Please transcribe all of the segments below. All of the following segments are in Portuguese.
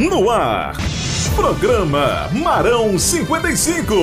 No ar. Programa Marão 55.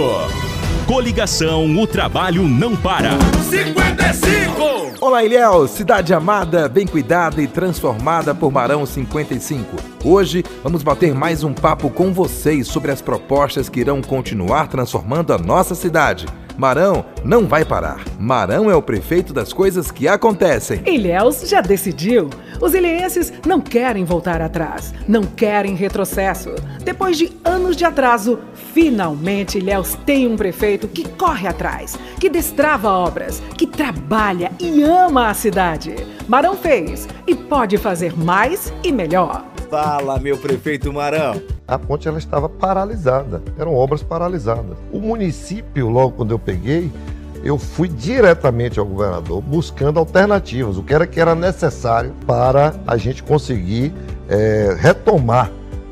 Coligação O Trabalho Não Para. 55! Olá, Ilhéus, cidade amada, bem cuidada e transformada por Marão 55. Hoje vamos bater mais um papo com vocês sobre as propostas que irão continuar transformando a nossa cidade. Marão não vai parar. Marão é o prefeito das coisas que acontecem. Ilhéus já decidiu. Os ilhéenses não querem voltar atrás, não querem retrocesso. Depois de anos de atraso, finalmente Ilhéus tem um prefeito que corre atrás, que destrava obras, que trabalha e ama a cidade. Marão fez e pode fazer mais e melhor. Fala, meu prefeito Marão a ponte ela estava paralisada, eram obras paralisadas. O município, logo quando eu peguei, eu fui diretamente ao governador buscando alternativas, o que era que era necessário para a gente conseguir é, retomar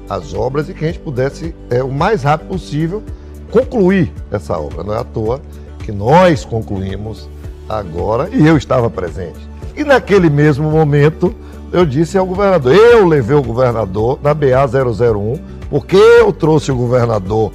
as obras e que a gente pudesse, é, o mais rápido possível, concluir essa obra. Não é à toa que nós concluímos agora e eu estava presente. E naquele mesmo momento, eu disse ao governador, eu levei o governador na BA 001 porque eu trouxe o governador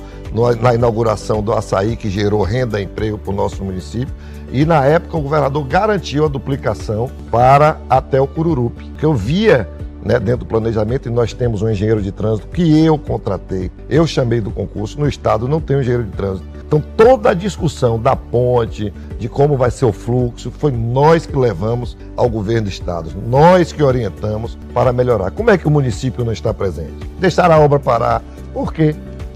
na inauguração do açaí, que gerou renda e emprego para o nosso município, e na época o governador garantiu a duplicação para até o Cururupi, que eu via né, dentro do planejamento, e nós temos um engenheiro de trânsito que eu contratei, eu chamei do concurso, no estado não tem um engenheiro de trânsito. Então toda a discussão da ponte, de como vai ser o fluxo, foi nós que levamos ao governo do estado, nós que orientamos para melhorar. Como é que o município não está presente? Deixar a obra parar. Por quê?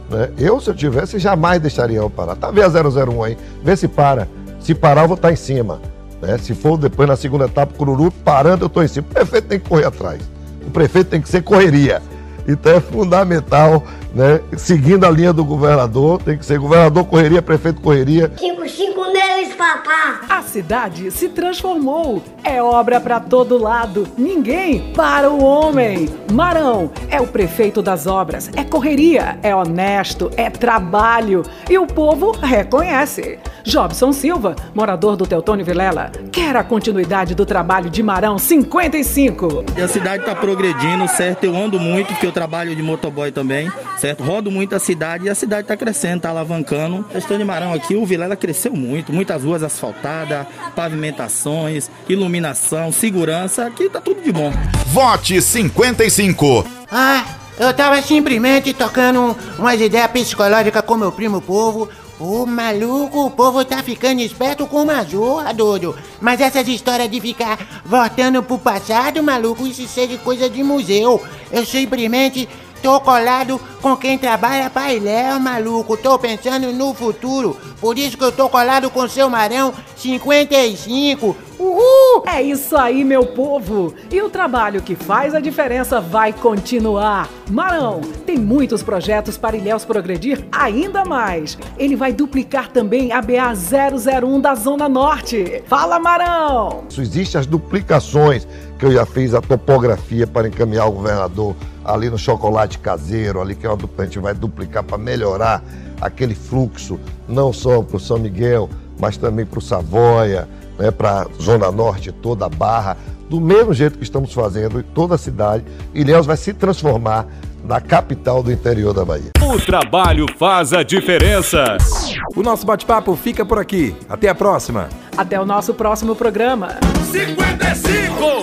Né? Eu, se eu tivesse, jamais deixaria ela parar. Tá, vê a 001 aí, vê se para. Se parar, eu vou estar em cima. Né? Se for depois na segunda etapa, Cururu, parando, eu estou em cima. O prefeito tem que correr atrás. O prefeito tem que ser correria. Então é fundamental, né? Seguindo a linha do governador, tem que ser governador correria, prefeito correria. Cinco, cinco papá. A cidade se transformou. É obra para todo lado. Ninguém para o homem. Marão é o prefeito das obras. É correria, é honesto, é trabalho. E o povo reconhece. Jobson Silva, morador do Teutônio Vilela, quer a continuidade do trabalho de Marão 55. A cidade está progredindo, certo? Eu ando muito, porque eu trabalho de motoboy também, certo? Rodo muito a cidade e a cidade está crescendo, está alavancando. A questão de Marão aqui, o Vilela cresceu muito, muitas ruas asfaltadas, pavimentações, iluminação, segurança, aqui tá tudo de bom. Vote 55. Ah, eu tava simplesmente tocando umas ideias psicológicas com meu primo povo Ô maluco, o povo tá ficando esperto com uma zorra, doido. Mas essas histórias de ficar voltando pro passado, maluco, isso seja coisa de museu. Eu simplesmente tô colado com quem trabalha Ilhéu, maluco. Tô pensando no futuro. Por isso que eu tô colado com seu Marão 55. É isso aí, meu povo! E o trabalho que faz a diferença vai continuar. Marão tem muitos projetos para Ilhéus progredir ainda mais. Ele vai duplicar também a BA 001 da Zona Norte. Fala, Marão! Isso existe as duplicações que eu já fiz a topografia para encaminhar o governador ali no chocolate caseiro, ali que é uma, a gente vai duplicar para melhorar aquele fluxo, não só para o São Miguel, mas também para o Savoia, né, para a Zona Norte toda a Barra, do mesmo jeito que estamos fazendo em toda a cidade, Ilhéus vai se transformar na capital do interior da Bahia. O trabalho faz a diferença. O nosso bate-papo fica por aqui. Até a próxima. Até o nosso próximo programa. 55!